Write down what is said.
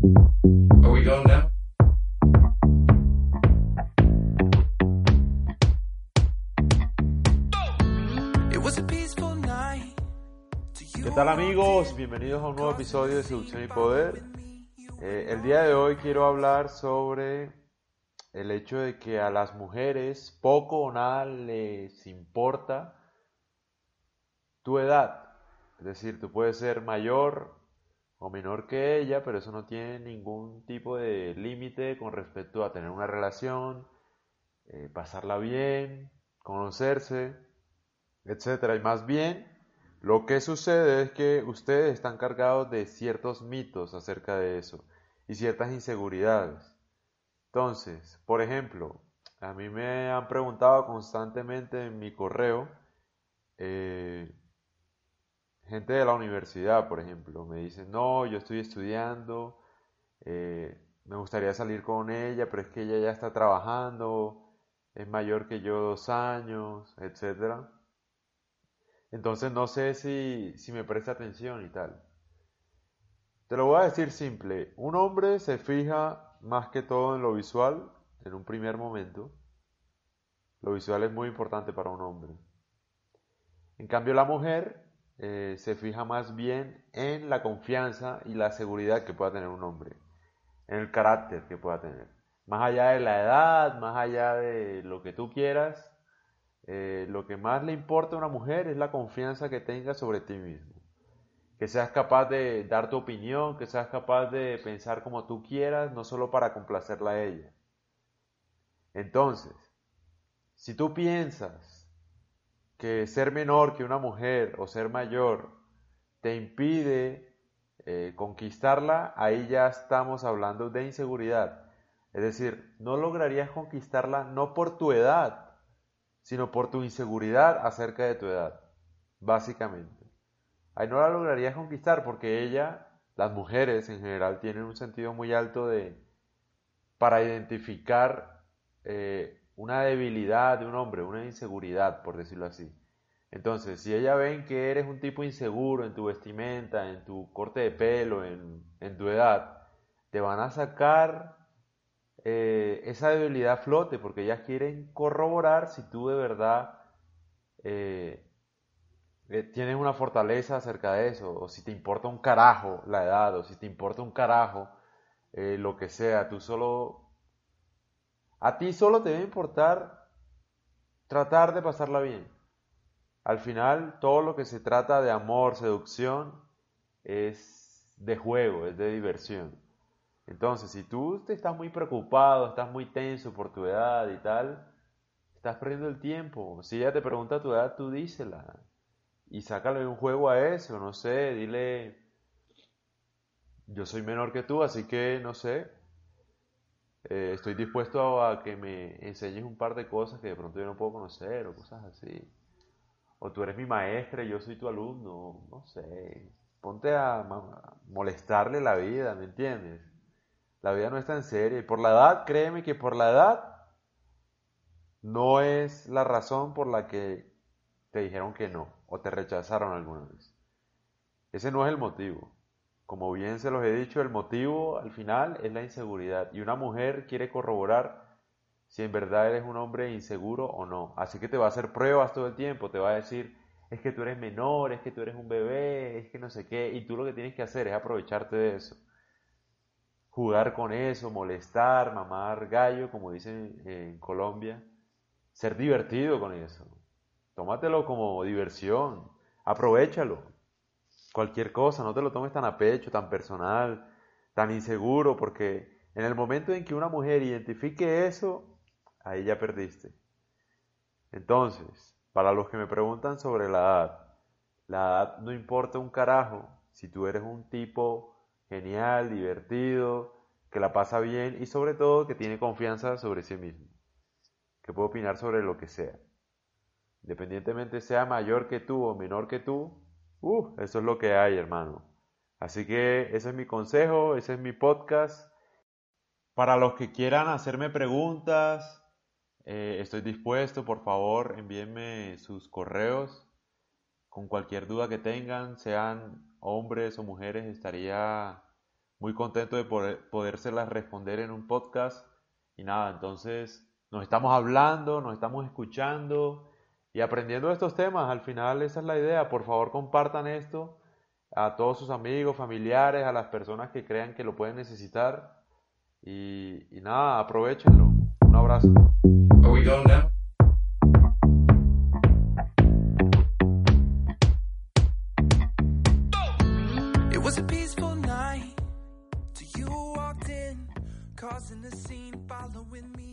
¿Qué tal amigos? Bienvenidos a un nuevo episodio de Seducción y Poder. Eh, el día de hoy quiero hablar sobre el hecho de que a las mujeres poco o nada les importa tu edad. Es decir, tú puedes ser mayor o menor que ella, pero eso no tiene ningún tipo de límite con respecto a tener una relación, eh, pasarla bien, conocerse, etcétera. Y más bien, lo que sucede es que ustedes están cargados de ciertos mitos acerca de eso y ciertas inseguridades. Entonces, por ejemplo, a mí me han preguntado constantemente en mi correo, eh, gente de la universidad, por ejemplo, me dicen, no, yo estoy estudiando, eh, me gustaría salir con ella, pero es que ella ya está trabajando, es mayor que yo dos años, etcétera. Entonces no sé si, si me presta atención y tal. Te lo voy a decir simple. Un hombre se fija más que todo en lo visual en un primer momento. Lo visual es muy importante para un hombre. En cambio la mujer eh, se fija más bien en la confianza y la seguridad que pueda tener un hombre. En el carácter que pueda tener. Más allá de la edad, más allá de lo que tú quieras, eh, lo que más le importa a una mujer es la confianza que tenga sobre ti mismo. Que seas capaz de dar tu opinión, que seas capaz de pensar como tú quieras, no solo para complacerla a ella. Entonces, si tú piensas que ser menor que una mujer o ser mayor te impide eh, conquistarla, ahí ya estamos hablando de inseguridad. Es decir, no lograrías conquistarla no por tu edad, sino por tu inseguridad acerca de tu edad, básicamente. Ahí no la lograrías conquistar porque ella, las mujeres en general, tienen un sentido muy alto de para identificar eh, una debilidad de un hombre, una inseguridad, por decirlo así. Entonces, si ella ven que eres un tipo inseguro en tu vestimenta, en tu corte de pelo, en, tu edad, te van a sacar eh, esa debilidad flote, porque ellas quieren corroborar si tú de verdad eh, eh, tienes una fortaleza acerca de eso, o si te importa un carajo la edad, o si te importa un carajo lo que sea, tú solo... A ti solo te debe importar tratar de pasarla bien. Al final, todo lo que se trata de amor, seducción, es de juego, es de diversión. Entonces, si tú te estás muy preocupado, estás muy tenso por tu edad y tal, estás perdiendo el tiempo. Si ella te pregunta tu edad, tú dísela. Y sácale un juego a eso, no sé, dile, yo soy menor que tú, así que, no sé, eh, estoy dispuesto a que me enseñes un par de cosas que de pronto yo no puedo conocer o cosas así. O tú eres mi maestra y yo soy tu alumno, no sé. Ponte a molestarle la vida, ¿me entiendes? La vida no es tan seria. Y por la edad, créeme que por la edad no es la razón por la que te dijeron que no o te rechazaron alguna vez. Ese no es el motivo. Como bien se los he dicho, el motivo al final es la inseguridad. Y una mujer quiere corroborar si en verdad eres un hombre inseguro o no. Así que te va a hacer pruebas todo el tiempo. Te va a decir, es que tú eres menor, es que tú eres un bebé, es que no sé qué. Y tú lo que tienes que hacer es aprovecharte de eso jugar con eso, molestar, mamar gallo, como dicen en Colombia, ser divertido con eso. Tómatelo como diversión, aprovechalo. Cualquier cosa, no te lo tomes tan a pecho, tan personal, tan inseguro, porque en el momento en que una mujer identifique eso, ahí ya perdiste. Entonces, para los que me preguntan sobre la edad, la edad no importa un carajo si tú eres un tipo genial, divertido, que la pasa bien y sobre todo que tiene confianza sobre sí mismo, que puede opinar sobre lo que sea. Independientemente sea mayor que tú o menor que tú, eso es lo que hay, hermano. Así que ese es mi consejo, ese es mi podcast. Para los que quieran hacerme preguntas, eh, estoy dispuesto, por favor, envíenme sus correos con cualquier duda que tengan, sean hombres o mujeres, estaría muy contento de poder, podérselas responder en un podcast. Y nada, entonces nos estamos hablando, nos estamos escuchando y aprendiendo estos temas. Al final esa es la idea. Por favor compartan esto a todos sus amigos, familiares, a las personas que crean que lo pueden necesitar. Y, y nada, aprovechenlo. Un abrazo. Causing a scene, following me.